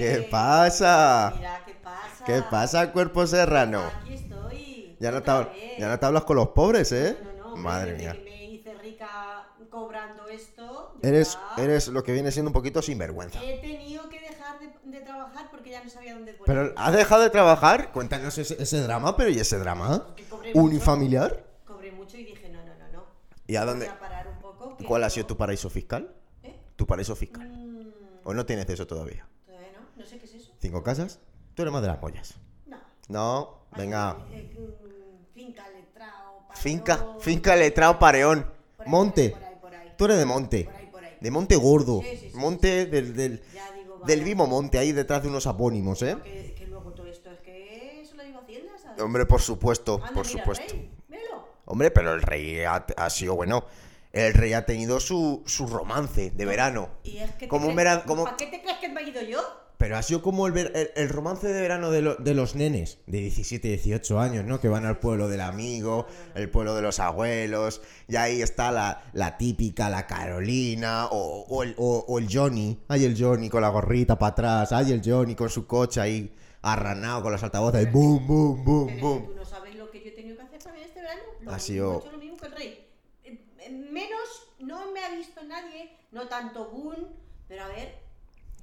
¿Qué Eh, pasa? Mira, ¿qué pasa? ¿Qué pasa, cuerpo serrano? Aquí estoy. Ya no, te, ya no te hablas con los pobres, ¿eh? No, no, no, Madre mía. que me hice rica cobrando esto. Eres, ya eres lo que viene siendo un poquito sinvergüenza. He tenido que dejar de, de trabajar porque ya no sabía dónde poner. Pero ¿has dejado de trabajar? Cuéntanos ese, ese drama, pero ¿y ese drama? Cobré mucho. ¿Unifamiliar? Cobré mucho y dije, no, no, no, no. ¿Y a dónde? a parar un poco. que ¿Cuál ha sido tu paraíso fiscal? ¿Eh? ¿Tu paraíso fiscal? Mm, ¿O no tienes eso todavía? No, sé qué es eso. ¿Cinco casas? Tú eres más de las mollas. No. No, venga. Eh, finca, letrao, Finca, pareón, finca, letrado, pareón. por ahí, Monte. Por ahí, por ahí. Tú eres de monte. Por ahí, por ahí. De monte gordo. Sí, sí, sí, Monte del, del, digo, del mismo monte, ahí detrás de unos apónimos, ¿eh? Que, que luego todo esto es que eso lo digo Hacienda, ¿sabes? Hombre, por supuesto, Anda, por mira, supuesto. rey. Hombre, pero el rey ha, ha sido bueno. El rey ha tenido su, su romance de verano. Y es que te Como un crees- verano- como- ¿Para qué te crees que me he ido yo? Pero ha sido como el, ver- el, el romance de verano de, lo- de los nenes de 17, 18 años, ¿no? Que van al pueblo del amigo, el pueblo de los abuelos, y ahí está la, la típica, la Carolina, o, o el, o- o el Johnny. Hay el Johnny con la gorrita para atrás, hay el Johnny con su coche ahí arranado con los altavoces, y boom, boom, boom, Pero boom. tú no sabes lo que yo he tenido que hacer también este verano. Lo Ha sido- he lo mismo que el rey. Eh, eh, Menos, no me ha visto nadie, no tanto Boon, pero a ver.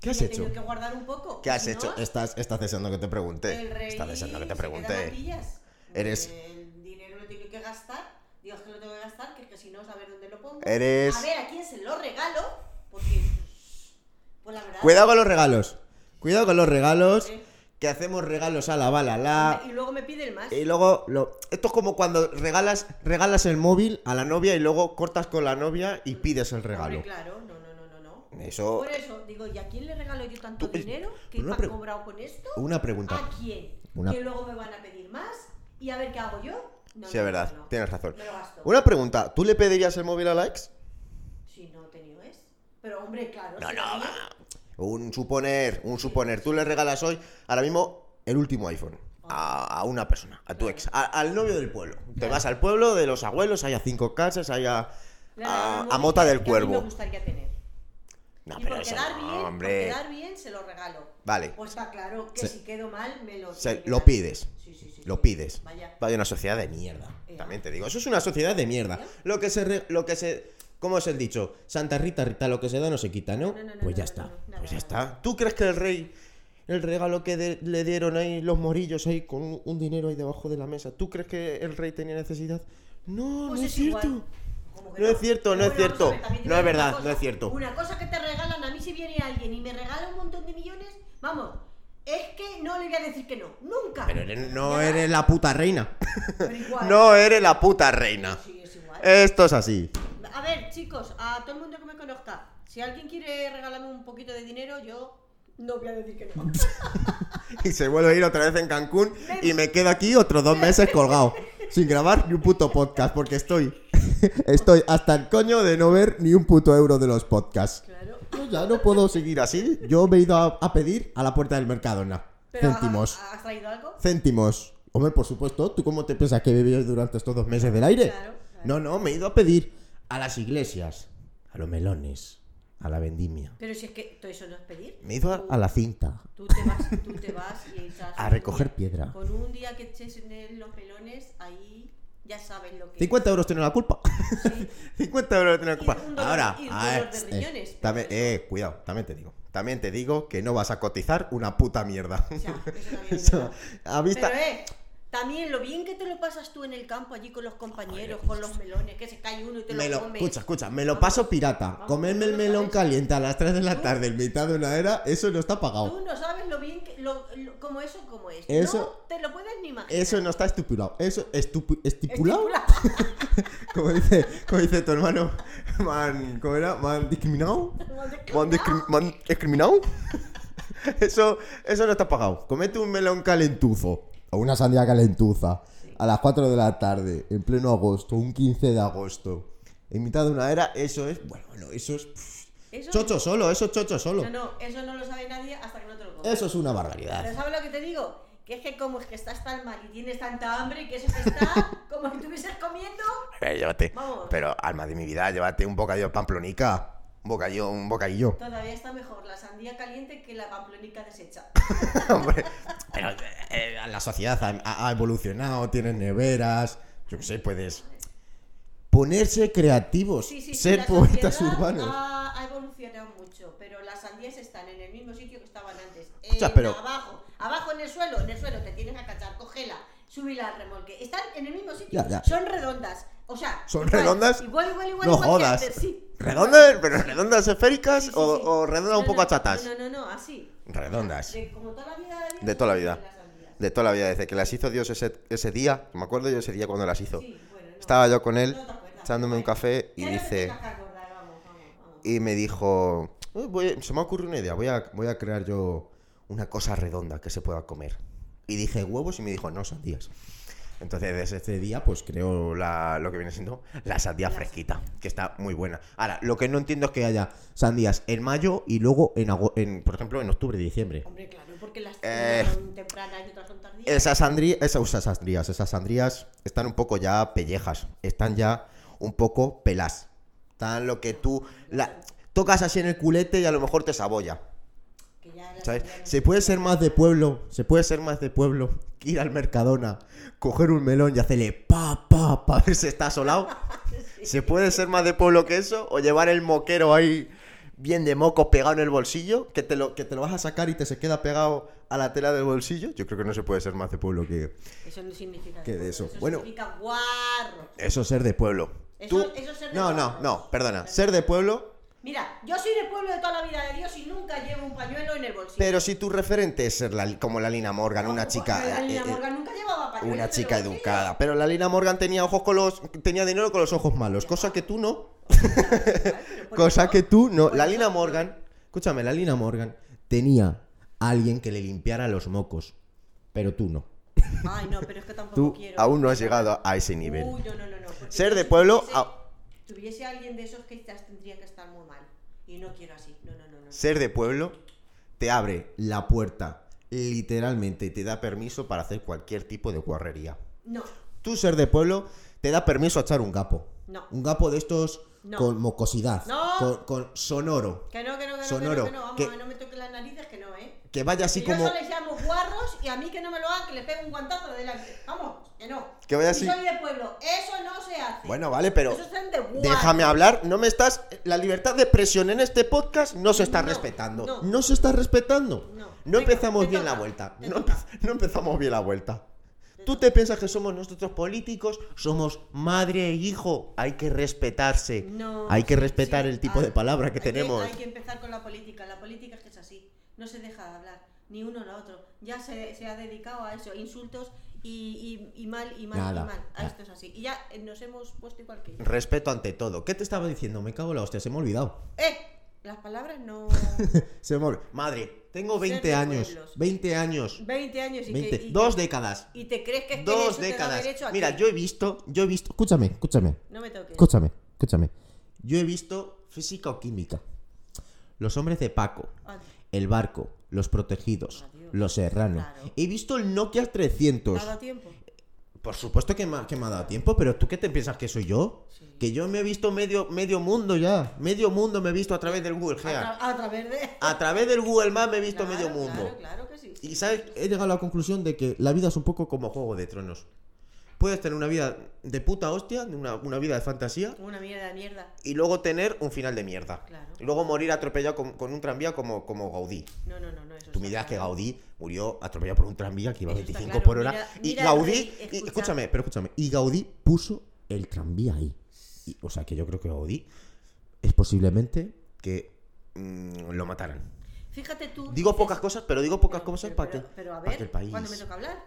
¿Qué has he hecho? que guardar un poco. ¿Qué has Si hecho? no, Estás, estás deseando que te pregunte. El rey Estás deseando que te pregunte. Eres- El dinero lo tengo que gastar. Dios que lo tengo que gastar, que es que si no, saber dónde lo pongo. Eres- A ver, ¿a quién se lo regalo? Porque, pues la verdad... Cuidado con los regalos. Cuidado con los regalos. Sí. Que hacemos regalos a la bala la. Y luego me pide el más. Y luego, lo... esto es como cuando regalas, regalas el móvil a la novia y luego cortas con la novia y pides el regalo. Hombre, claro, no, no, no, no, no. Eso. Por eso, digo, ¿y a quién le regalo yo tanto Tú, dinero? ¿Qué una me han cobrado con esto? Una pregunta. ¿A quién? Una- ¿Que luego me van a pedir más? ¿Y a ver qué hago yo? No, Sí, es verdad, no, tienes razón. Me lo gasto. Una pregunta, ¿tú le pedirías el móvil a la ex? Si no he tenido es. Pero hombre, claro. No, si no, va. Un suponer, un suponer. Tú le regalas hoy, ahora mismo, el último iPhone. A, a una persona, a tu ex, a- al novio del pueblo. Te vas al pueblo de los abuelos, hay a cinco casas, hay a, a, Mota que- del que a mí Cuervo. me gustaría tener. No, y pero por eso quedar no, bien, por hombre. quedar bien, se lo regalo. Vale. Pues está claro que Se- si quedo mal, me lo... Se- lo pides. Sí, sí, sí, Lo pides. Vaya. Vaya una sociedad de mierda. También te digo. Eso es una sociedad de mierda. Lo que se. re- lo que se ¿Cómo es el dicho? Santa Rita, Rita, lo que se da no se quita, ¿no? No, no, no, pues ya no, está. no, no, no, pues ya no, está. ¿Tú crees que el rey, el regalo que de- le dieron ahí los morillos ahí con un, un dinero ahí debajo de la mesa, ¿tú crees que el rey tenía necesidad? No, Pues no es, es cierto. igual. ¿Cómo que No es cierto, no es cierto. No es verdad, no es cierto. Una cosa que te regalan, a mí si viene alguien y me regala un montón de millones, vamos, es que no le voy a decir que no, nunca. Pero eres- no eres la puta reina. pero igual. no eres la puta reina. Sí, es igual. Esto es así. A ver, chicos, a todo el mundo que me conozca, si alguien quiere regalarme un poquito de dinero, yo no voy a decir que no. Y se vuelve a ir otra vez en Cancún y me quedo aquí otros dos meses colgado. Sin grabar ni un puto podcast, porque estoy. Estoy hasta el coño de no ver ni un puto euro de los podcasts. Claro. Yo ya no puedo seguir así. Yo me he ido a, a pedir a la puerta del Mercadona. Pero, Céntimos. ¿ha- ¿Has traído algo? Céntimos. Hombre, por supuesto. ¿Tú cómo te piensas que vivido durante estos dos meses del aire? Claro, claro. No, no, me he ido a pedir a las iglesias, a los melones, a la vendimia. Pero si es que todo eso no es pedir. Me he ido a, la cinta. Tú te vas, tú te vas y echas A recoger día- piedra. Con un día que eches en los pelones, ahí ya sabes lo que 50 euros tiene la culpa. 50 euros tiene la culpa. Y un dolor- Ahora, y un a dolor ver, de eh, también, eh, cuidado, también te digo. También te digo que no vas a cotizar una puta mierda. Ya, eso a vista. Pero eh, también lo bien que te lo pasas tú en el campo allí con los compañeros, con los melones, que se cae uno y te Me lo comes. escucha, escucha, me lo Vamos, paso pirata. vamos, Comerme el melón sabes. caliente a las 3 de la Tú- tarde en mitad de una era, eso no está pagado. Tú no sabes lo bien que, lo- como eso, como es. Eso- no te lo puedes ni imaginar. Eso no está estipulado. Eso estupu- estipulado. Estipulado. Como dice, como dice tu hermano, man, ¿cómo era? Man discriminado. Man, discri- man discriminado. Eso, eso no está pagado. Comete un melón calentuzo o una sandía calentuza a las 4 de la tarde, en pleno agosto, un 15 de agosto, en mitad de una era, eso es, bueno, bueno, eso es pff, Eso chocho solo, eso es chocho solo. No, no, eso no lo sabe nadie hasta que no te lo Eso es una Pero barbaridad. ¿sabes lo que te digo? Que es que como es que estás tan mal y tienes tanta hambre que eso te está como si estuvieses comiendo. Eh, llévate. Vamos. Pero, alma de mi vida, llévate un bocadillo de pamplonica. Un bocadillo, un bocadillo. Todavía está mejor la sandía caliente que la pamplonica deshecha. Hombre, pero eh, la sociedad ha, ha evolucionado, tienes neveras, yo qué sé, puedes ponerse creativos, Sí, sí, ser poetas urbanos. Ha, ha evolucionado mucho, pero las sandías están en el mismo sitio que estaban antes. Escucha, En pero- Abajo, abajo en el suelo, en el suelo te tienes que cachar, cógela, súbila al remolque. Están en el mismo sitio, Ya, ya. son redondas. O sea, ¿Son igual, redondas? Igual, igual, igual. No igual jodas. antes, sí. ¿Redondas? ¿Pero redondas esféricas Sí, sí, o, o redondas un poco no, achatas? No, no, no, así. Redondas. De, como toda la vida. De toda la vida. De toda la vida, desde que las hizo Dios ese, ese día, me acuerdo yo ese día cuando las hizo. Sí, bueno, no. Estaba yo con él, echándome un café y dice... Y me dijo, "Eh, voy- se me ha ocurrido una idea, voy a, voy a crear yo una cosa redonda que se pueda comer. Y dije huevos y me dijo, no, sandías. Entonces desde ese día pues creo la- lo que viene siendo la sandía fresquita, que está muy buena. Ahora, lo que no entiendo es que haya sandías en mayo y luego en, en por ejemplo, en octubre y diciembre. Hombre, claro, porque las Eh. son tempranas y otras son tardías. Esas sandrías, esas, esas sandrías, esas sandrías están un poco ya pellejas, están ya un poco pelas. Están lo que tú la, tocas así en el culete y a lo mejor te sabolla. Que ya las ¿Sabes? Se puede ser más de pueblo, se puede ser más de pueblo que ir al Mercadona, coger un melón y hacerle pa, pa, pa, ver si está asolado. ¿Se puede ser más de pueblo que eso? ¿O llevar el moquero ahí bien de moco pegado en el bolsillo? Que te lo, que te lo vas a sacar y te se queda pegado a la tela del bolsillo. Yo creo que no se puede ser más de pueblo que Eso no significa. ¿Qué de pueblo, eso? Bueno. significa guarro. eso ser de pueblo. Eso- Tú- eso ser de No, no, pueblo. no, perdona. Ser de pueblo, Mira, yo soy de pueblo de toda la vida de Dios y nunca llevo un pañuelo en el bolsillo. pero si tu referente es ser la- como la Lina Morgan, una chica... La eh, Lina eh, Morgan nunca llevaba pañuelos Una chica educada. Pero la Lina Morgan tenía ojos con los. tenía dinero con los ojos malos. Cosa que tú no. Cosa que tú no. La Lina Morgan. Escúchame, la Lina Morgan tenía a alguien que le limpiara los mocos. Pero tú no. Ay, no, pero es que tampoco Tú quiero. aún no has llegado a ese nivel. Uy, no, no, no. no, Ser de pueblo, Tuviese, ah. tuviese alguien de esos que quizás tendría que estar muy mal. Y no quiero así. No, no, no. no. Ser de pueblo te abre la puerta. Literalmente te da permiso para hacer cualquier tipo de guarrería. No, Tú ser de pueblo te da permiso a echar un gapo. no. Un gapo de estos No. con mocosidad. No. Con, con sonoro. Que no, que no, que no, Sonoro, que no, que no. Vamos, que- a no me toques las narices, que no, ¿eh? Que vaya así Que como. Yo les llamo guarros y a mí que no me lo hagan, que le pegue un guantazo de delante. Vamos, que no. Que vaya Y así. soy de pueblo. Eso no se hace. Bueno, vale, pero. Eso. Déjame hablar, no me estás. La libertad de expresión en este podcast no se está No, respetando. No, no. se está respetando. No. No Venga, empezamos te bien la toca, vuelta. te No, toca. empe- no empezamos bien la vuelta. Tú te piensas que somos nosotros políticos, somos madre e hijo. Hay que respetarse. No, hay que respetar sí. el tipo Hay- de palabra que hay tenemos. hay que empezar con la política. La política es que es así. No se deja de hablar. Ni uno ni otro. Ya se, se ha dedicado a eso. Insultos y, y- y mal, y mal, Nada, y mal. A nada. esto es así. Y ya eh, nos hemos puesto igual que ellos. Respeto ante todo. ¿Qué te estaba diciendo? Me cago en la hostia, se me ha olvidado. ¡Eh! Las palabras no. Se me ha olvidado. Madre, tengo Ser 20 de años. pueblos. 20 años. 20 años y 20, que. y dos que- décadas. Y te crees que es que Dos eso te da décadas. a Mira, ti. yo he visto, yo he visto. Escúchame, escúchame. No me toques. Escúchame, escúchame. Yo he visto física o química. Los hombres de Paco, Ah, el barco, los protegidos, Adiós. Los serranos. Claro. He visto el Nokia 300. ¿Daba tiempo? Por supuesto que me, ha- que me ha dado tiempo, pero ¿tú qué te piensas que soy yo? Sí. Que yo me he visto medio, medio mundo ya. Medio mundo me he visto a través del Google A, Gear. tra- a través de. A través del Google Maps me he visto Claro, medio mundo. Claro, claro que sí. Y sabes, he llegado a la conclusión de que la vida es un poco como Juego de Tronos. Puedes tener una vida de puta hostia, una, una vida de fantasía, Una mierda de mierda. y luego tener un final de mierda. Claro. Y luego morir atropellado con, con un tranvía como, como Gaudí. No, no, no, no. Eso Tú me dirás que. Gaudí murió atropellado por un tranvía que iba a Eso está 25 claro. por hora. Mira- y Gaudí, Rey, y- escucha. escúchame, pero escúchame, y Gaudí puso el tranvía ahí. Y- o sea que yo creo que Gaudí es posiblemente que mm, lo mataran. Fíjate tú. Digo pocas cosas, pero digo pocas Pero- cosas pero- para pero- que, a para ver, que el país. ¿cuándo me toca hablar?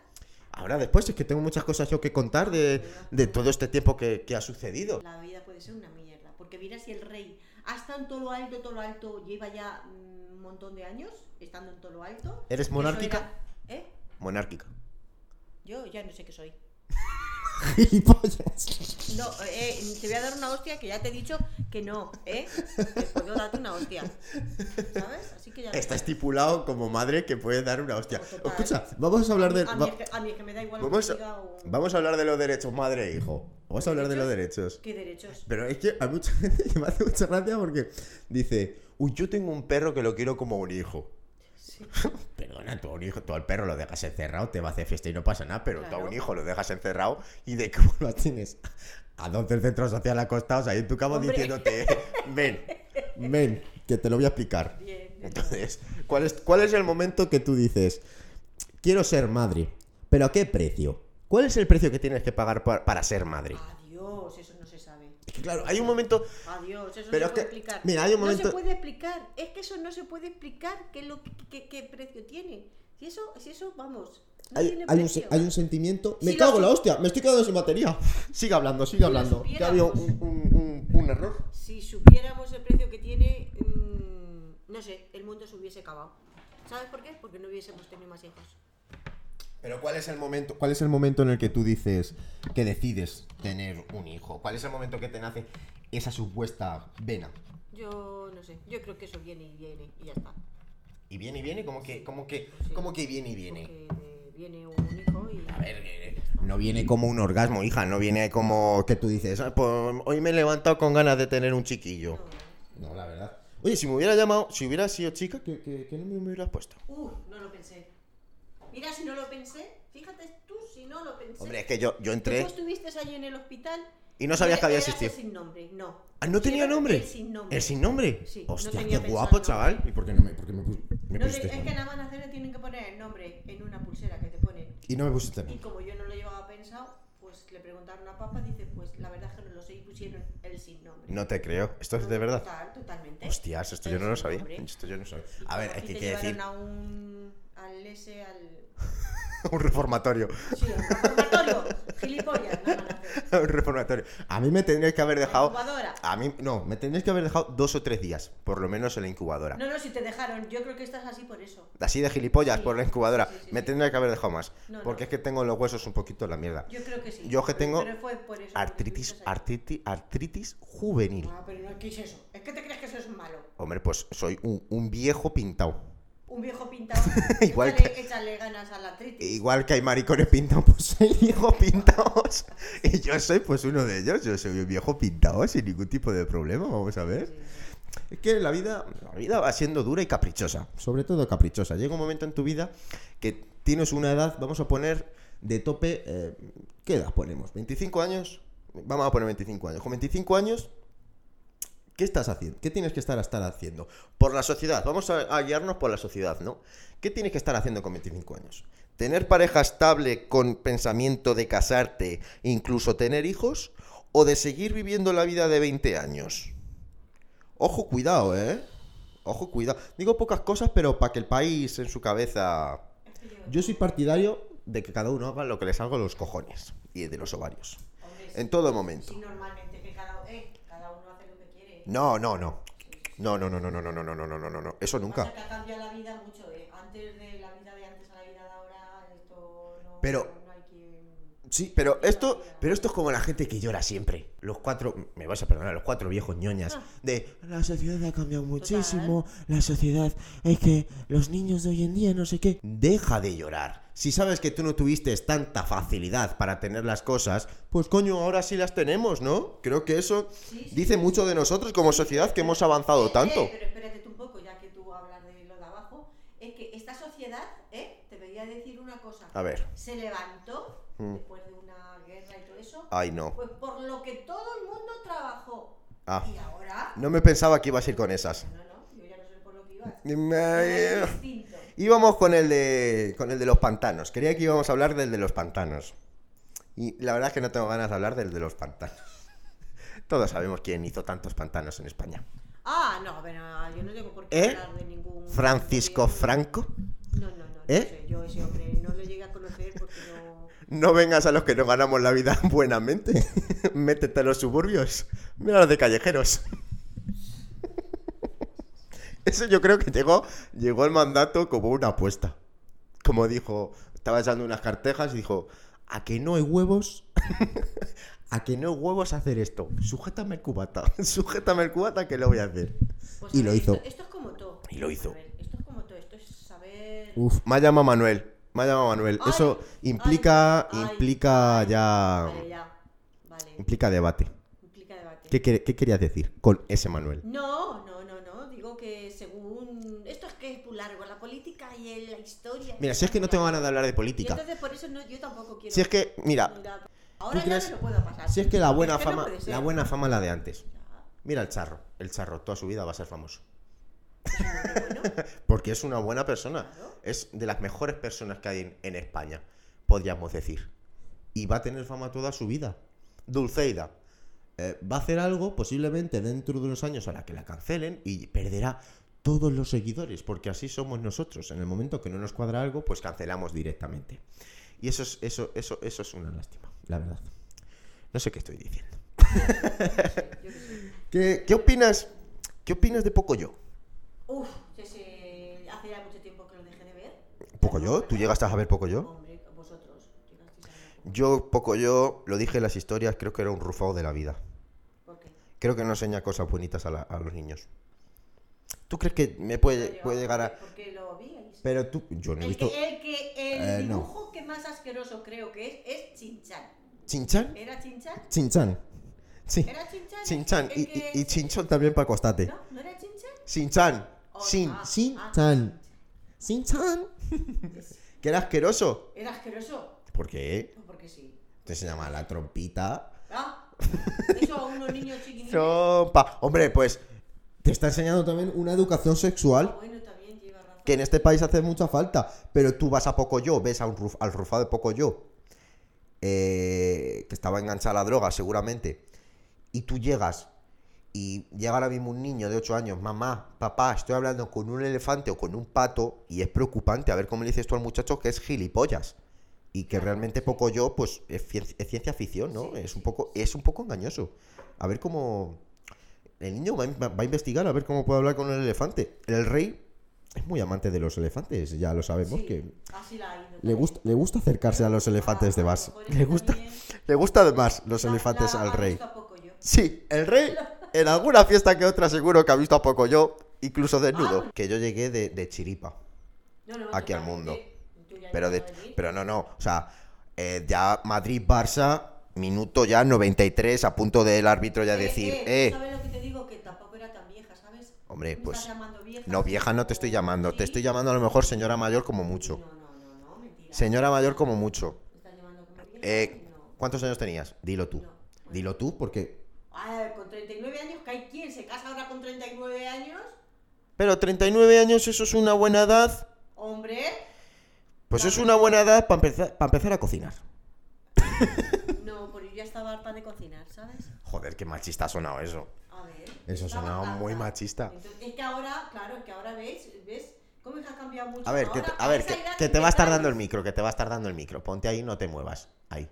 Ahora después es que tengo muchas cosas yo que contar de, de todo este tiempo que, que ha sucedido. La vida puede ser una mierda. Porque mira si el rey ha estado en todo lo alto, todo lo alto, lleva ya mm, un montón de años estando en todo lo alto. ¿Eres monárquica? era- ¿Eh? Monárquica. Yo ya no sé qué soy. Gilipollas. No, eh, te voy a dar una hostia que ya te he dicho que no, ¿eh? Te puedo darte una hostia. ¿Sabes? Así que ya. Está estipulado como madre que puede dar una hostia. Total. Escucha, vamos a hablar de. A mí, es que, a mí es que me da igual Vamos que a, diga o- vamos a hablar de los derechos madre e hijo. Vamos a hablar de los derechos. ¿Qué derechos? Pero es que hay mucha gente que me hace mucha gracia porque dice, uy, yo tengo un perro que lo quiero como un hijo. Sí. Perdona, tú a un hijo, tú al perro lo dejas encerrado, te va a hacer fiesta y no pasa nada, pero tú a un Claro. hijo lo dejas encerrado y de cómo lo tienes a 12 centros social acostados ahí en tu cama Hombre. diciéndote, ven, ven, que te lo voy a explicar. Bien. Entonces, ¿cuál es, ¿cuál es el momento que tú dices, quiero ser madre, pero a qué precio? ¿Cuál es el precio que tienes que pagar pa- para ser madre? Adiós, eso no se sabe. Es que claro, hay un momento... Adiós, eso Pero no es se que, puede explicar. mira, hay un No momento- se puede explicar. Es que eso no se puede explicar qué, lo, que- qué, qué precio tiene. Si eso, si eso vamos. No Hay, tiene hay un, hay un sentimiento. Me cago en la hostia, me estoy quedando sin batería. Sigue hablando, sigue hablando. Que supiera. ha habido un, un- un- un error. Si supiéramos el precio que tiene, mm, no sé, el mundo se hubiese acabado. ¿Sabes por qué? Porque no hubiésemos tenido más hijos. Pero ¿cuál es el momento? ¿Cuál es el momento en el que tú dices que decides tener un hijo? ¿Cuál es el momento que te nace esa supuesta vena? Yo no sé, yo creo que eso viene y viene y ya está. Y viene y viene, como que, como que, Sí. como que viene y viene. Porque de- viene un hijo y. A ver, eh, no viene como un orgasmo, hija, no viene como que tú dices, "Ah, pues, hoy me he levantado con ganas de tener un chiquillo. No. No, la verdad. Oye, si me hubiera llamado, si hubiera sido chica, ¿qué, qué, qué nombre me hubieras puesto? Uh, no lo pensé. Mira, si no lo pensé, fíjate tú si no lo pensé. Hombre, es que yo, yo Tú entré estuviste allí en el hospital. y no sabías que había existido. sin nombre, no. Ah, ¿no tenía Era nombre? El sin nombre. ¿El sin nombre? Sí, no Hostia, tenía qué guapo, chaval. ¿Y por qué no me, por qué me, me No pusiste te- es que nada más nacer le tienen que poner el nombre en una pulsera que te ponen. Y no me pusiste Y como yo no lo llevaba pensado, pues le preguntaron a papá, dice, pues la verdad es que no lo sé y pusieron el sin nombre. No te creo. ¿Esto es No, de verdad? Total, totalmente. Hostias, esto El yo no lo sabía. nombre. Esto yo no sabía. A ver, es que que decir a un... al ese, al... un reformatorio. Sí, al reformatorio. Gilipollas, un reformatorio. A mí me tendríais que haber dejado. Incubadora. A mí, no, me tendríais que haber dejado dos o tres días, por lo menos en la incubadora. No, no, si te dejaron, yo creo que estás así por eso. Así de gilipollas Sí. por la incubadora. Sí, sí, sí, me tendría que haber dejado más. Porque es que tengo los huesos un poquito la mierda. Yo creo que sí. Yo que tengo Pero fue por eso, porque Artritis, artritis, artritis juvenil. Ah, pero no, ¿qué es eso? Es que te crees que eso es malo. Hombre, pues soy un, un viejo pintado. Un viejo pintado. Igual échale, échale ganas a la artritis. Igual que hay maricones pintados, pues hay viejos pintados. Y yo soy pues uno de ellos. Yo soy un viejo pintado sin ningún tipo de problema, vamos a ver. Es que la vida, la vida va siendo dura y caprichosa. Sobre todo caprichosa. Llega un momento en tu vida que tienes una edad, vamos a poner de tope. eh, ¿Qué edad ponemos? ¿25 años? Vamos a poner 25 años. Con 25 años, ¿qué estás haciendo? ¿Qué tienes que estar, estar haciendo? Por la sociedad. Vamos a, a guiarnos por la sociedad, ¿no? ¿Qué tienes que estar haciendo con 25 años? ¿Tener pareja estable con pensamiento de casarte, incluso tener hijos? ¿O de seguir viviendo la vida de 20 años? Ojo, cuidado, ¿eh? Ojo, cuidado. Digo pocas cosas, pero para que el país en su cabeza... Yo- soy partidario de que cada uno haga lo que le salga de los cojones y de los ovarios. Hombre, En todo momento. sí, normalmente que cada, eh, cada uno hace lo que quiere. No, no, no. No, no, no, no, no, no, no, no, no, no, no, no, no. Eso nunca. ha cambiado la vida mucho, eh. Antes de la vida de antes a la vida de ahora, esto no, Pero- no hay quien... Sí, pero esto, pero esto es como la gente que llora siempre. Los cuatro, me vas a perdonar, los cuatro viejos ñoñas. Ah. De la sociedad ha cambiado muchísimo, la sociedad es que los niños de hoy en día no sé qué. Deja de llorar. Si sabes que tú no tuviste tanta facilidad para tener las cosas, pues coño, ahora sí las tenemos, ¿no? Creo que eso Sí, sí, dice mucho de nosotros como sociedad que hemos avanzado Eh, tanto. eh, pero espérate tú un poco, ya que tú hablas de lo de abajo, es que esta sociedad, eh, te voy a decir una cosa. A ver. Se levantó Mm. después de una guerra y todo eso, Ay, no. pues por lo que todo el mundo trabajó. Ah. Y ahora, No me pensaba que ibas a ir con esas. no, no, yo ya no sé por lo que iba. Íbamos con el de con el de los pantanos. Quería que íbamos a hablar del de los pantanos. Y la verdad es que no tengo ganas de hablar del de los pantanos. Todos sabemos quién hizo tantos pantanos en España. Ah, no, pero yo no tengo por qué ¿Eh? hablar de ningún... Francisco Franco. No, no, no, no ¿Eh? sé, yo ese hombre no lo llegué a conocer porque no... No vengas a los que no ganamos la vida buenamente. Métete a los suburbios. Mira los de callejeros. Eso yo creo que llegó, llegó el mandato como una apuesta. Como dijo, estaba echando unas cartejas y dijo, a que no hay huevos. a que no hay huevos hacer esto. Sujétame el cubata. Sujétame el cubata que lo voy a hacer. Pues, Y a lo hizo. Esto, esto es como todo. Y lo hizo. Ver, esto es como todo. Esto es saber. Uf, me ha llamado Manuel. Me ha llamado Manuel. Ay, Eso implica, ay, implica ay. ya, Vale, ya. Vale. implica debate. Implica debate. ¿Qué, quer- qué querías decir con ese Manuel? No, no, que según. Esto es que es muy largo. La política y la historia. Mira, si es que no tengo ganas de hablar de Y política. entonces por eso no, yo tampoco quiero. Si es que, mira. Ahora ya me lo puedo pasar. si es que la buena Es que no fama, la buena fama la de antes. Mira el charro, el charro toda su vida va a ser famoso. no bueno. Porque es una buena persona. Claro. Es de las mejores personas que hay en, en España, podríamos decir. Y va a tener fama toda su vida. Dulceida. Eh, va a hacer algo posiblemente dentro de unos años a la que la cancelen y perderá todos los seguidores, porque así somos nosotros. En el momento que no nos cuadra algo, pues cancelamos directamente. Y eso es, eso, eso, eso es una lástima, la verdad. No sé qué estoy diciendo. Qué. ¿Qué, opinas? ¿Qué opinas de Pocoyo? Uf, ese- hace ya mucho tiempo que lo dejé de ver. ¿Pocoyo? ¿Tú llegaste a ver Pocoyo? Hombre, vosotros. Yo, Pocoyo, lo dije en las historias, creo que era un rufado de la vida. Creo que no enseña cosas bonitas a, la- a los niños. ¿Tú crees que me puede, puede llegar a...? Porque lo vi. Pero tú, yo no he El visto... que, el, que, el Eh, no. dibujo que más asqueroso creo que es es Chinchan. ¿Chinchan? ¿Era Chinchan? Chinchan. Sí. ¿Era Chinchan? Chinchan. Y, que- y, y chinchón también para acostarte. ¿No? ¿No era Chinchan? Chinchan. Oh, Sin. ah, Chinchan. Chinchan. Que era asqueroso. ¿Era asqueroso? ¿Por qué? Pues porque sí. Te se llama la trompita. ¿Ah? Eso a unos niños. Hombre, pues te está enseñando también una educación sexual bueno, también lleva razón. que en este país hace mucha falta. Pero tú vas a Pocoyo, ves a un ruf- al rufado de Pocoyo, eh, que estaba enganchado a la droga seguramente, y tú llegas y llega ahora mismo un niño de 8 años, mamá, papá, estoy hablando con un elefante o con un pato, y es preocupante a ver cómo le dices tú al muchacho que es gilipollas. Y que realmente Pocoyo, pues, es, cien- es ciencia ficción, ¿no? Sí, es, un poco, es un poco engañoso. A ver cómo... El niño va, a in- va a investigar a ver cómo puede hablar con el elefante. El rey es muy amante de los elefantes, ya lo sabemos Sí, que así la ha ido le gusta, le gusta acercarse a los elefantes de Ah, a lo mejor Le gusta, también le gusta además los la- elefantes la al rey. a poco yo. Sí, el rey en alguna fiesta que otra seguro que ha visto a poco yo, incluso desnudo. Ah. Que yo llegué de, de chiripa, No, no, Aquí al mundo. Pero, de, pero no, no, o sea, eh, ya Madrid-Barça, minuto ya 93, a punto del árbitro ya Eh, decir, eh, eh, ¿Sabes lo que te digo? Que tampoco era tan vieja, ¿sabes? Hombre, Me pues, estás llamando vieja, no vieja no te estoy llamando, te Sí. estoy llamando a lo mejor señora mayor como mucho. No, no, no, no, mentira. Señora mayor como mucho. ¿Me estás llamando como vieja? Eh. ¿Cuántos años tenías? Dilo tú. No. Dilo tú, porque Ah, con 39 años, que hay quien se casa ahora con 39 años. Pero 39 años, eso es una buena edad. Hombre, Pues es una buena edad para empezar, para empezar a cocinar. no, porque yo ya estaba harta de cocinar, ¿sabes? Joder, qué machista ha sonado eso. A ver. Eso estaba sonaba harta. muy machista. Entonces, es que ahora, claro, es que ahora ves, ¿ves? ¿Cómo es que ha cambiado mucho? A ver, que te, a ver, esa que, edad que te va a estar traes- dando el micro, que te va a estar dando el micro. Ponte ahí, no te muevas. Ahí.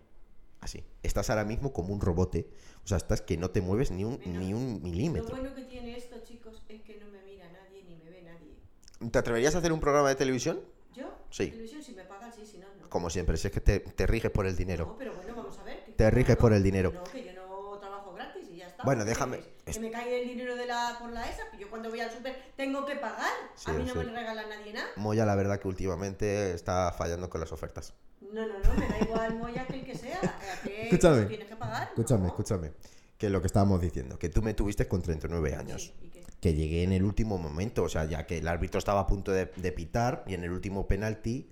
Así. Estás ahora mismo como un robote. O sea, estás que no te mueves ni un, ni un Lo milímetro. bueno que tiene esto, chicos, es que no me mira nadie ni me ve nadie. ¿Te atreverías a hacer un programa de televisión? Sí. Televisión, si me pagan, sí, si no, no. Como siempre, si es que te, te riges por el No, dinero. pero bueno, vamos a ver. que- Te riges no, por el dinero. No, que yo no trabajo gratis y ya está. Bueno, ¿Qué déjame- es- Que me cae el dinero de la, por la ESA, que yo cuando voy al súper tengo que pagar. Sí, a mí no sí. me regala nadie nada. Moya, la verdad que últimamente está fallando con las ofertas. No, no, no, me da igual Moya que el que sea. ¿a qué Escúchame. Tienes que pagar. Escúchame, No. escúchame. Que lo que estábamos diciendo, que tú me tuviste con 39 años. Sí, ¿y? Que llegué en el último momento, o sea, ya que el árbitro estaba a punto de, de pitar y en el último penalti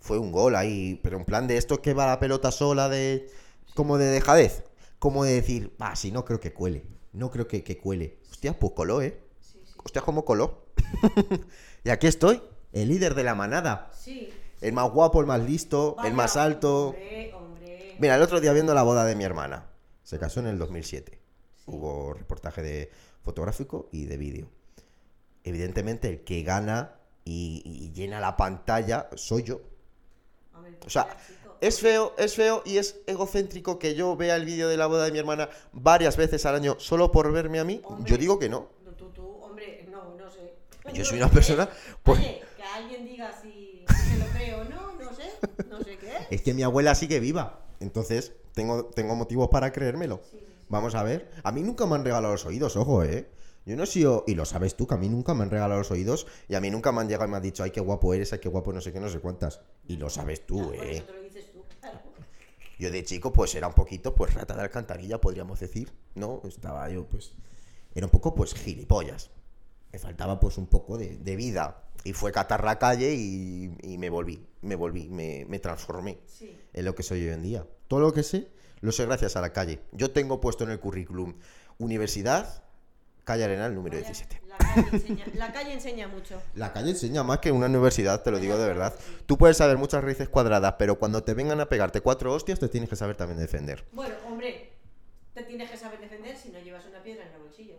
fue un gol ahí, pero en plan de esto que va la pelota sola de como de dejadez, como de decir, ah, si no creo que cuele, no creo que, que cuele. Hostia, pues coló, ¿eh? Sí, sí. Hostia, cómo coló. y aquí estoy, el líder de la manada, Sí. el más guapo, el más listo, el más alto. Hombre, hombre. Mira, el otro día viendo la boda de mi hermana, se casó en el 2007. Sí. Hubo reportaje de fotográfico y de vídeo. Evidentemente, el que gana y, y llena la pantalla soy yo. O sea. Es feo, es feo y es egocéntrico que yo vea el vídeo de la boda de mi hermana varias veces al año solo por verme a mí. Hombre. Yo digo que no. No, Tú, tú, hombre, no, no sé. Yo soy una persona, pues- Oye, que alguien diga si, se lo creo o no, no sé. No sé qué. Es que mi abuela sigue viva. Entonces, tengo, tengo motivos para creérmelo. Vamos a ver. A mí nunca me han regalado los oídos, ojo, ¿eh? Yo no he sido, y lo sabes tú, que a mí nunca me han regalado los oídos y a mí nunca me han llegado y me han dicho, ay, qué guapo eres, ay, qué guapo no sé qué, no sé cuántas. Y lo sabes tú, ¿eh? eso te lo dices tú, claro. Yo de chico, pues era un poquito, pues rata de alcantarilla, podríamos decir, ¿no? Estaba yo, pues. Era un poco, pues, gilipollas. Me faltaba, pues, un poco de, de vida. Y fue catar la calle y, y me volví, me volví, me, me transformé Sí. en lo que soy hoy en día. Todo lo que sé, lo sé gracias a la calle. Yo tengo puesto en el currículum Universidad Calle Arenal número Vaya, 17. La calle, enseña, la calle enseña mucho. La calle enseña más que una universidad, te lo digo de verdad. Tú puedes saber muchas raíces cuadradas, pero cuando te vengan a pegarte cuatro hostias, te tienes que saber también defender. Bueno, hombre, te tienes que saber defender si no llevas una piedra en el bolsillo.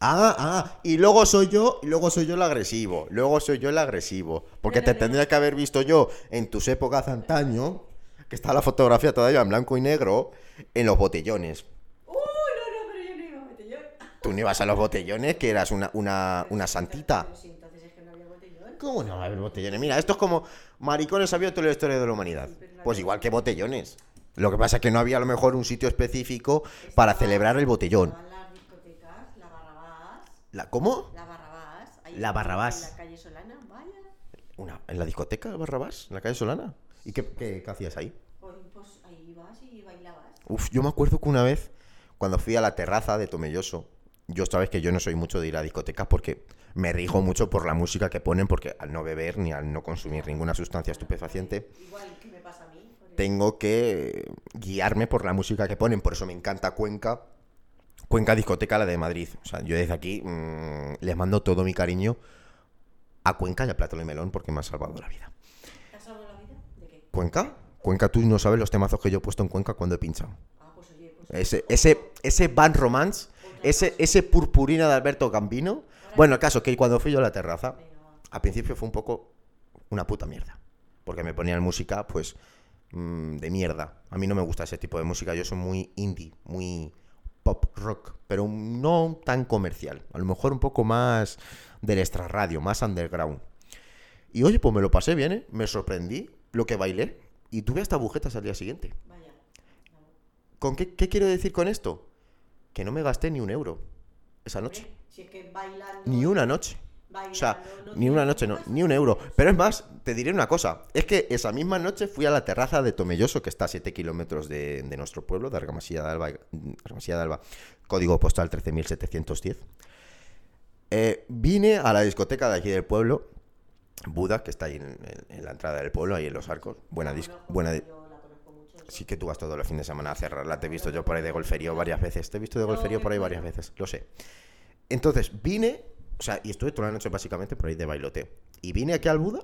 Ah, ah, y luego soy yo, y luego soy yo el agresivo, luego soy yo el agresivo, porque te tendría que haber visto yo en tus épocas antaño, que está la fotografía todavía en blanco y negro, en los botellones. Uy, no, no, pero yo no iba a botellón. Tú no ibas a los botellones, que eras una, una, una santita. Pero entonces es que no había botellón. ¿Cómo no va a haber botellones? Mira, esto es como maricones sabía toda la historia de la humanidad. Pues igual que botellones. Lo que pasa es que no había a lo mejor un sitio específico para celebrar el botellón. Las discotecas, la Barrabás, La, ¿Cómo? la Barrabás. La Barrabás. En la calle Solana, vaya. Una, ¿En la discoteca Barrabás? ¿En la calle Solana? ¿Y qué, qué- qué hacías ahí? Pues, pues ahí ibas y bailabas. Uf, yo me acuerdo que una vez, cuando fui a la terraza de Tomelloso, yo sabes que yo no soy mucho de ir a discotecas porque me rijo mucho por la música que ponen, porque al no beber ni al no consumir ninguna sustancia estupefaciente, Igual que me pasa a mí. por eso. tengo que guiarme por la música que ponen. Por eso me encanta Cuenca. Cuenca Discoteca, la de Madrid. O sea, yo desde aquí mm, les mando todo mi cariño a Cuenca y a Plátano y Melón porque me han salvado la vida. ¿Te has salvado la vida? ¿De qué? ¿Cuenca? Cuenca, tú no sabes los temazos que yo he puesto en Cuenca cuando he pinchado. Ah, pues oye, pues. Ese, ese, ese Van Romance, ese, ese purpurina de Alberto Gambino. Bueno, el caso es que cuando fui yo a la terraza, al principio fue un poco una puta mierda. Porque me ponían música, pues, mm, de mierda. A mí no me gusta ese tipo de música. Yo soy muy indie, muy pop rock, pero no tan comercial. A lo mejor un poco más del extrarradio, más underground. Y oye, pues me lo pasé bien, ¿eh? Me sorprendí lo que bailé. Y tuve hasta agujetas al día siguiente. Vaya. ¿Con qué, qué quiero decir con esto? Que no me gasté ni un euro esa noche. Hombre, Si es que bailando. Ni una noche. bailando, O sea, no ni una noche, no, ni un euro. Pero es más, te diré una cosa. Es que esa misma noche fui a la terraza de Tomelloso, que está a 7 kilómetros de, de nuestro pueblo, de Argamasilla de Alba, Argamasilla de Alba, código postal 13710. Eh, vine a la discoteca de aquí del pueblo, Buda, que está ahí en, en- en la entrada del pueblo, ahí en los arcos. Buena disco. Buena di-. Sí que tú vas todos los fines de semana a cerrarla. Te he visto yo por ahí de golferío varias veces. Te he visto de golferío por ahí varias veces. Lo sé. Entonces, vine, o sea, y estuve toda la noche básicamente por ahí de bailoteo. Y vine aquí al Buda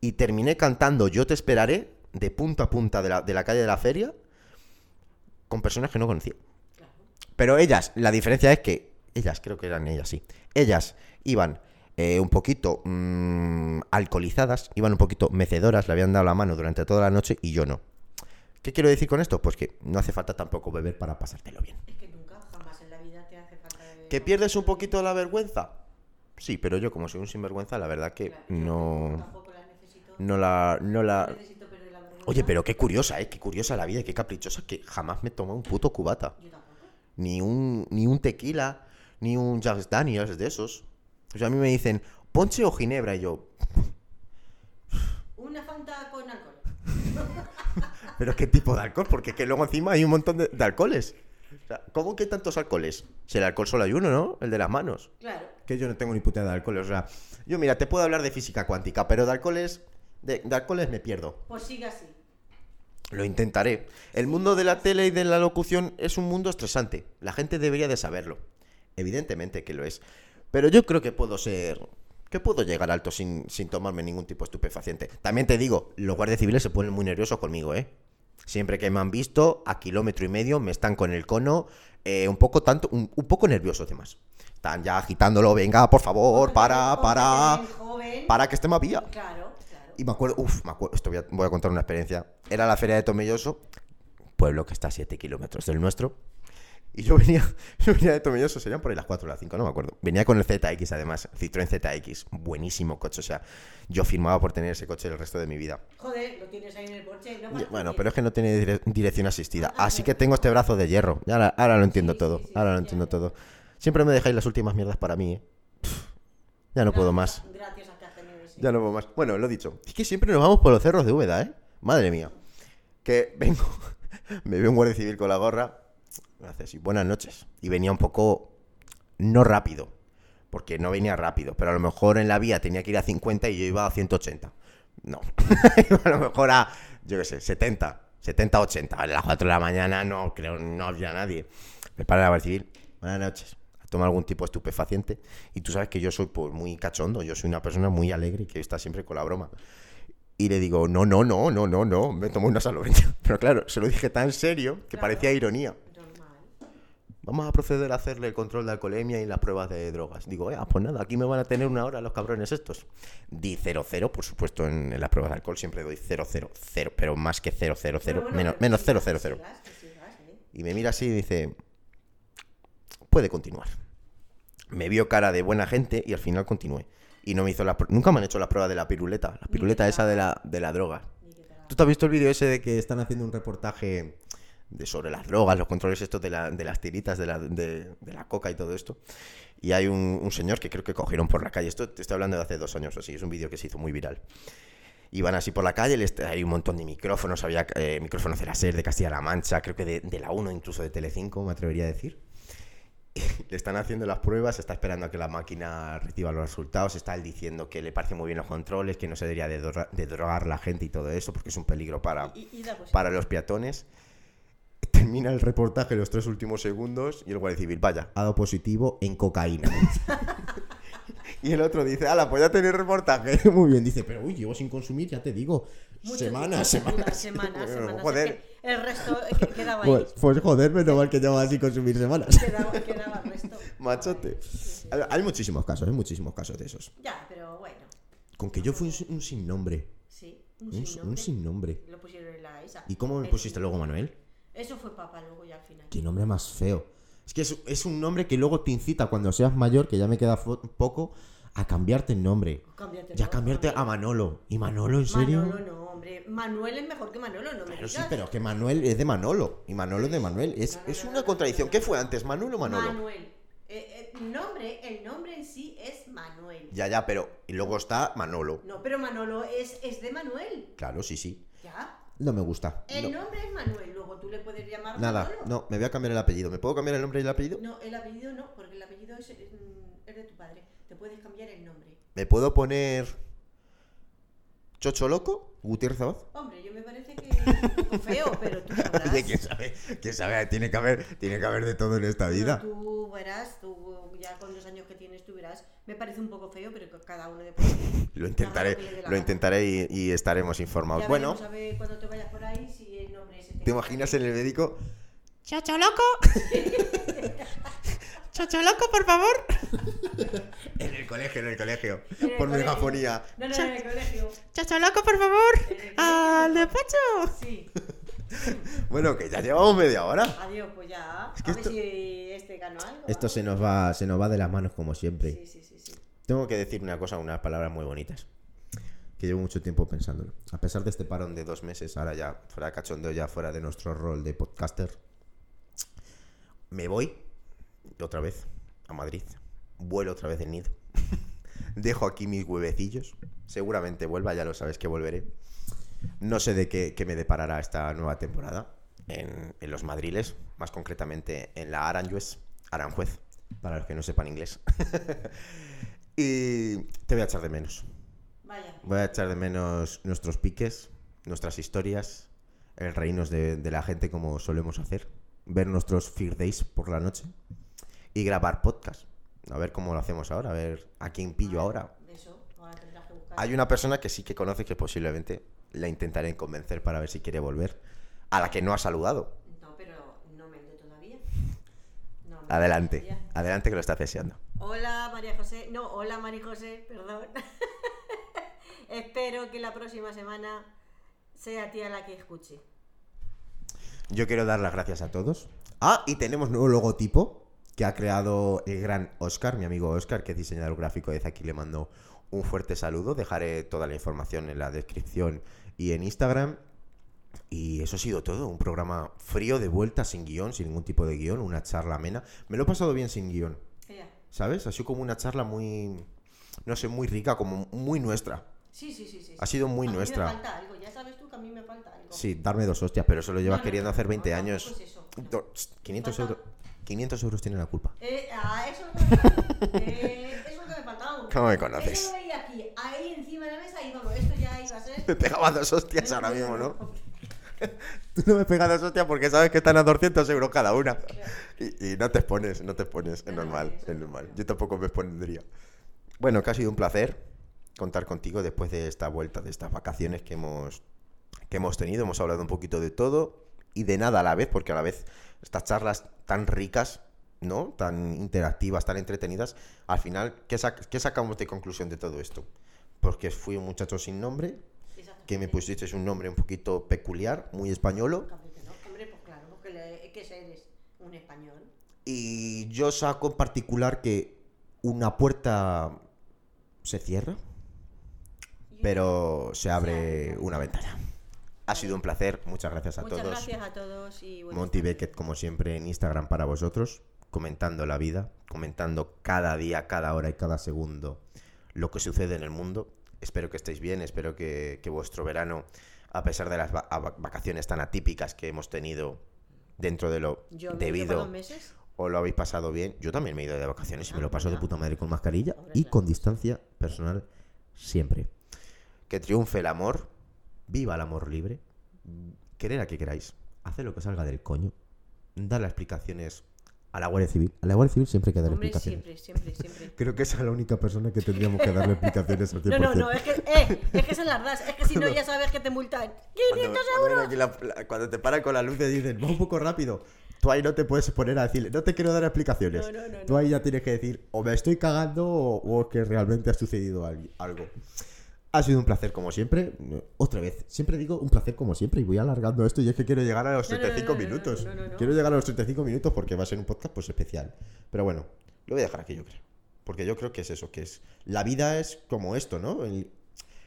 y terminé cantando Yo te esperaré de punta a punta de la, de la calle de la feria con personas que no conocía. Pero ellas, la diferencia es que, ellas, creo que eran ellas, sí. Ellas iban eh, un poquito mm, alcoholizadas, iban un poquito mecedoras, le habían dado la mano durante toda la noche y yo no. ¿Qué quiero decir con esto? Pues que no hace falta tampoco beber para pasártelo bien. Es que nunca, jamás en la vida te hace falta beber. ¿Que pierdes un poquito la vergüenza? Sí, pero yo como soy un sinvergüenza, la verdad que Claro, no, Tampoco la necesito. no la... No la... necesito perder la vergüenza. Oye, pero qué curiosa, ¿eh? Qué curiosa la vida y qué caprichosa que jamás me toma un puto cubata. Yo tampoco. ni un, ni un tequila, ni un Jack Daniels de esos. O sea, a mí me dicen, ponche o ginebra, y yo, Una fanta con alcohol. ¿pero qué tipo de alcohol? Porque es que luego encima hay un montón de, de alcoholes. O sea, ¿cómo que hay tantos alcoholes? Si el alcohol solo hay uno, ¿no? El de las manos. Claro. Que yo no tengo ni puta de alcohol. O sea, yo mira, te puedo hablar de física cuántica, pero de alcoholes, de, de alcoholes me pierdo. Pues sigue así. Lo intentaré. El mundo de la tele y de la locución es un mundo estresante. La gente debería de saberlo. Evidentemente que lo es. Pero yo creo que puedo ser... Que puedo llegar alto sin, sin tomarme ningún tipo de estupefaciente. También te digo, los guardias civiles se ponen muy nerviosos conmigo, ¿eh? Siempre que me han visto, a kilómetro y medio, me están con el cono, eh, un poco tanto, un, un poco nerviosos demás. Están ya agitándolo, venga, por favor, para, para, para que esté más vía. Claro, claro. Y me acuerdo, uff, me acuerdo, esto voy a, voy a contar una experiencia. Era la feria de Tomelloso, pueblo que está a 7 kilómetros del nuestro. Y yo venía, yo venía de Tomelloso, serían por ahí las 4 o las 5, no me acuerdo. Venía con el ZX además, Citroën ZX, buenísimo coche. O sea, yo firmaba por tener ese coche el resto de mi vida. Joder, lo tienes ahí en el porche. No Bueno, pero es que no tiene dire- dirección asistida. Así que tengo este brazo de hierro. Ahora, ahora lo entiendo Sí, todo. sí, sí, ahora lo entiendo todo. Siempre me dejáis las últimas mierdas para mí, ¿eh? Pff, ya no puedo más. Gracias- a. Ya no puedo más. Bueno, lo dicho. Es que siempre nos vamos por los cerros de Úbeda, ¿eh? Madre mía. Que vengo, me veo un guardia civil con la gorra. Me hace así, buenas noches. Y venía un poco, no rápido, porque no venía rápido, pero a lo mejor en la vía tenía que ir a 50 y yo iba a 180. No. Iba a lo mejor a, yo qué sé, 70, 70, 80. A las 4 de la mañana no creo, no había nadie. Me para la guardia civil. Buenas noches. Toma algún tipo de estupefaciente. Y tú sabes que yo soy pues, muy cachondo, yo soy una persona muy alegre y que está siempre con la broma. Y le digo, no, no, no, no, no, no, me tomo una salobreña. Pero claro, se lo dije tan serio que Claro. parecía ironía. Vamos a proceder a hacerle el control de alcoholemia y las pruebas de drogas. Digo, eh, pues nada, aquí me van a tener una hora los cabrones estos. Di 0-0, por supuesto, en, en las pruebas de alcohol siempre doy 0-0, 0, pero más que 0-0-0, Bueno, menos, menos que sigas, 0-0-0. que sigas, sigas, ¿eh? Y me mira así y dice, puede continuar. Me vio cara de buena gente y al final continué. Y no me hizo la Nunca me han hecho la prueba de la piruleta, la piruleta esa de la, de la droga. ¿Tú te has visto el vídeo ese de que están haciendo un reportaje de sobre las drogas, los controles estos de, la- de las tiritas de la, de, de la coca y todo esto? Y hay un, un señor que creo que cogieron por la calle. Esto te estoy hablando de hace dos años o así. Es un vídeo que se hizo muy viral. Iban así por la calle, les- hay un montón de micrófonos, había eh, micrófonos de la SER, de Castilla-La Mancha, creo que de, de la 1, incluso de Telecinco, me atrevería a decir. Le están haciendo las pruebas, está esperando a que la máquina reciba los resultados, está él diciendo que le parece muy bien los controles, que no se debería de, droga- de drogar la gente y todo eso, porque es un peligro para, Y, y para los peatones. Termina el reportaje los tres últimos segundos y el guardia civil, vaya, ha dado positivo en cocaína. y el otro dice, ala, pues ya tenéis reportaje. Muy bien, dice, pero uy, llevo sin consumir, ya te digo, semanas, semanas. semanas, semanas. Joder. El resto eh, que- quedaba ahí. Pues, pues joder, menos mal que lleva sin consumir semanas. Quedaba, quedaba el resto. Machote. Hay- muchísimos casos, hay muchísimos casos de esos. Ya, pero bueno. Con que yo fui un, un sin nombre. Sí, un, Un, sin un nombre. sin nombre. Lo pusieron en la esa. ¿Y cómo me pusiste luego, Manuel? Eso fue papá luego ya al final. Qué nombre más feo. Es que es, es un nombre que luego te incita cuando seas mayor, que ya me queda poco, a cambiarte el nombre. Cámbiate, Ya ¿no? cambiarte a Manolo. ¿Y Manolo, en serio? Manolo no, hombre. Manuel es mejor que Manolo, no me Pero sí, pero que Manuel es de Manolo. Y Manolo es de Manuel. Es, es una contradicción. ¿Qué fue antes, Manuel o Manolo? Manuel. Eh, eh, nombre, el nombre en sí es Manuel. Ya, ya, pero. Y luego está Manolo. No, pero Manolo es, es de Manuel. Claro, sí, sí. Ya. No me gusta. El No. nombre es Manuel, luego tú le puedes llamar Nada, Manolo. no, me voy a cambiar el apellido. ¿Me puedo cambiar el nombre y el apellido? No, el apellido no, porque el apellido es, es, es de tu padre. Te puedes cambiar el nombre. ¿Me puedo poner. Chocho Loco? Gutiérrez Abad. Hombre, yo me parece que es un poco feo, pero tú sabrás. Oye, quién sabe, quién sabe, tiene que haber, tiene que haber de todo en esta Pero vida. Tú verás, tú ya con los años que tienes, tú verás. Me parece un poco feo, pero cada uno de Lo intentaré, lo intentaré y, y estaremos informados. Ya Bueno, a ver cuando te vayas por ahí si el nombre ese ¿te imaginas en el médico? Chocho loco. Chocho loco, por favor. En el colegio, en el colegio. En el Por colegio. megafonía. No, no, en el colegio. Chocho loco, por favor. Al despacho. Sí. Bueno, que ya llevamos media hora. Adiós, pues ya. que a ver esto- si este ganó algo. Esto se nos va, se nos va de las manos como siempre. Sí, sí, sí. Tengo que decir una cosa, unas palabras muy bonitas. Que llevo mucho tiempo pensándolo. A pesar de este parón de dos meses, ahora ya fuera de cachondeo, ya fuera de nuestro rol de podcaster, me voy otra vez a Madrid. Vuelo otra vez del nido. Dejo aquí mis huevecillos. Seguramente vuelva, ya lo sabes que volveré. No sé de qué, qué me deparará esta nueva temporada en, en los Madriles, más concretamente en la Aranjuez, Aranjuez, para los que no sepan inglés. y te voy a echar de menos. Vaya. Voy a echar de menos nuestros piques, nuestras historias, el reírnos de, de la gente como solemos hacer, ver nuestros Fear Days por la noche y grabar podcast. A ver cómo lo hacemos ahora, a ver a quién pillo ahora. Eso, ahora tendrás que buscar. Hay una persona que sí que conoce que posiblemente la intentaré convencer para ver si quiere volver, a la que no ha saludado. No, pero no me he ido todavía. No, no, Adelante, adelante que lo está deseando. Hola María José. No, hola María José, perdón. Espero que la próxima semana sea tía la que escuche. Yo quiero dar las gracias a todos. Ah, y tenemos nuevo logotipo que ha creado el gran Oscar, mi amigo Oscar, que es diseñador gráfico. Desde aquí le mando un fuerte saludo. Dejaré toda la información en la descripción y en Instagram. Y eso ha sido todo. Un programa frío de vuelta, sin guion, sin ningún tipo de guion. Una charla amena. Me lo he pasado bien sin guion. ¿Sabes? Ha sido como una charla muy. No sé, muy rica, como muy nuestra. Sí, sí, sí, sí. Ha sido muy A mí nuestra. Me falta algo, ya sabes tú que a mí me falta algo. Sí, darme dos hostias, pero eso lo llevas No, no, queriendo no, hacer no, 20 no, años. pues eso. Do- 500 Falta- euros. 500 euros tiene la culpa. Eh, ah, eso es lo que me falta. Eh, eso es lo que me faltaba. ¿Cómo me conoces? Eso lo veía aquí, ahí encima de la mesa y vamos, esto ya iba a ser. Me pegaba dos hostias ahora mismo, ¿no? Tú no me pegas dos hostias porque sabes que están a 200 euros cada una. Y, y no te expones, no te expones, es No, normal, es no. normal. Yo tampoco me expondría. Bueno, que ha sido un placer contar contigo después de esta vuelta, de estas vacaciones que hemos, que hemos tenido. Hemos hablado un poquito de todo y de nada a la vez, porque a la vez estas charlas tan ricas, ¿no? Tan interactivas, tan entretenidas, al final, ¿qué, sac- qué sacamos de conclusión de todo esto? Porque fui un muchacho sin nombre, que me pusiste un nombre un poquito peculiar, muy españolo, Hombre, pues claro, porque le, que eres un español. y yo saco en particular que una puerta se cierra, pero se abre una ventana. Ha sido un placer, muchas gracias a Muchas todos. gracias a todos y Monty tardes. Beckett, como siempre, en Instagram para vosotros, comentando la vida, comentando cada día, cada hora y cada segundo lo que sucede en el mundo. Espero que estéis bien, espero que, que vuestro verano, a pesar de las va- vacaciones tan atípicas que hemos tenido dentro de lo Yo me he debido, meses. o lo habéis pasado bien. Yo también me he ido de vacaciones y me lo paso de Ah, puta madre con mascarilla y con distancia personal siempre. Que triunfe el amor, viva el amor libre, querer a que queráis, hacer lo que salga del coño, dar las explicaciones a la Guardia Civil. A la Guardia Civil siempre hay que dar Hombre, explicaciones. siempre, siempre, siempre. Creo que esa es la única persona que tendríamos que darle explicaciones al 100%. No, no, no, es que, eh, es que se las das, es que si no ya sabes que te multan. Cuando, cuando viene aquí la- la- cuando te paran con las luces y dicen, va un poco rápido, tú ahí no te puedes poner a decirle, no te quiero dar explicaciones. No, no, no, Tú ahí ya tienes que decir, o me estoy cagando o, o que realmente ha sucedido al- algo. Ha sido un placer como siempre. Otra vez, siempre digo un placer como siempre y voy alargando esto y es que quiero llegar a los No, no, 35 no, no, no, minutos. Quiero llegar a los 35 minutos porque va a ser un podcast pues especial. Pero bueno, lo voy a dejar aquí yo creo. Porque yo creo que es eso, que es... La vida es como esto, ¿no? El-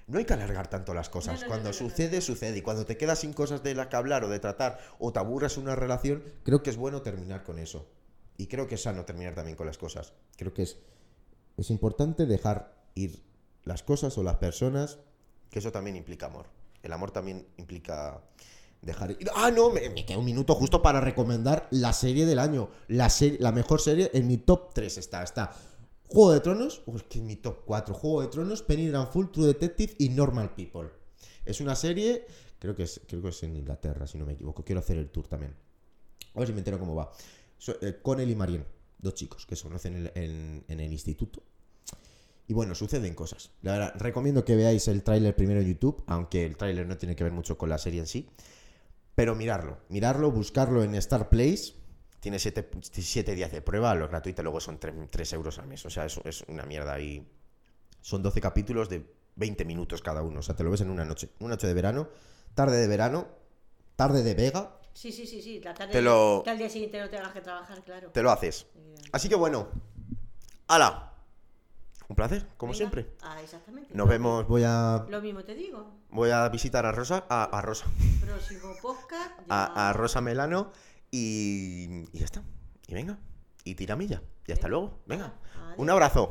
no hay que alargar tanto las cosas. Cuando sucede, sucede. Y cuando te quedas sin cosas de las que hablar o de tratar o te aburres una relación, creo que es bueno terminar con eso. Y creo que es sano terminar también con las cosas. Creo que es, es importante dejar ir las cosas o las personas, que eso también implica amor. El amor también implica dejar. Ah, no, me, me queda un minuto justo para recomendar la serie del año. La, la mejor serie en mi top 3 está. Está Juego de Tronos, o es que en mi top 4. Juego de Tronos, Penny Full, True Detective y Normal People. Es una serie, creo que es, creo que es en Inglaterra, si no me equivoco. Quiero hacer el tour también. A ver si me entero cómo va. So- eh, y Marion, dos chicos que se conocen en, en- en el instituto. Y bueno, suceden cosas. La verdad, recomiendo que veáis el tráiler primero en YouTube, aunque el tráiler no tiene que ver mucho con la serie en sí. Pero mirarlo, mirarlo, buscarlo en Star Place. Tiene 7 días de prueba, lo gratuito luego son 3 euros al mes. O sea, es, es una mierda. Y son 12 capítulos de 20 minutos cada uno. O sea, te lo ves en una noche. Una noche de verano, tarde de verano, tarde de Vega, Sí, sí, sí, sí, la tarde Te lo- que al día siguiente no tengas que trabajar, claro. te lo haces. Así que bueno, ¡hala! Un placer, como Venga. siempre. Ah, exactamente. Nos vemos, voy a, Lo mismo te digo. voy a visitar a Rosa, a, a Rosa, Próximo podcast. ya- a, a Rosa Melano y, y ya está. Y venga, y tiramilla. Y hasta Venga. luego, venga. Un abrazo.